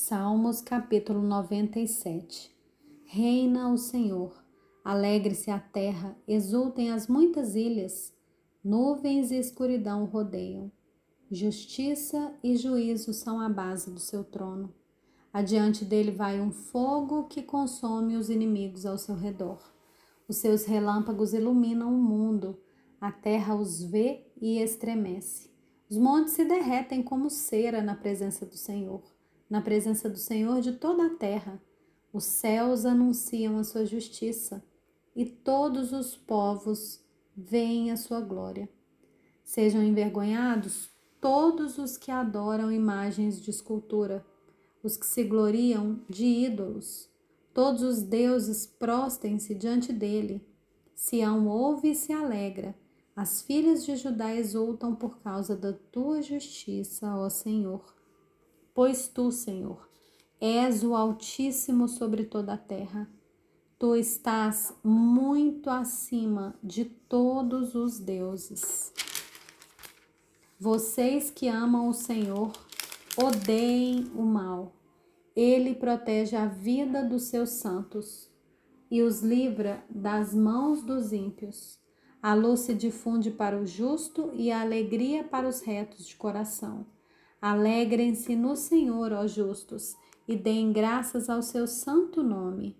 Salmos capítulo 97 Reina o Senhor, alegre-se a terra, exultem as muitas ilhas, nuvens e escuridão o rodeiam. Justiça e juízo são a base do seu trono. Adiante dele vai um fogo que consome os inimigos ao seu redor. Os seus relâmpagos iluminam o mundo, a terra os vê e estremece. Os montes se derretem como cera na presença do Senhor na presença do Senhor de toda a terra. Os céus anunciam a sua justiça e todos os povos veem a sua glória. Sejam envergonhados todos os que adoram imagens de escultura, os que se gloriam de ídolos. Todos os deuses prostem-se diante dele. Sião ouve e se alegra. As filhas de Judá exultam por causa da tua justiça, ó Senhor. Pois tu, Senhor, és o Altíssimo sobre toda a terra. Tu estás muito acima de todos os deuses. Vocês que amam o Senhor, odeiem o mal. Ele protege a vida dos seus santos e os livra das mãos dos ímpios. A luz se difunde para o justo e a alegria para os retos de coração. Alegrem-se no Senhor, ó justos, e deem graças ao seu santo nome.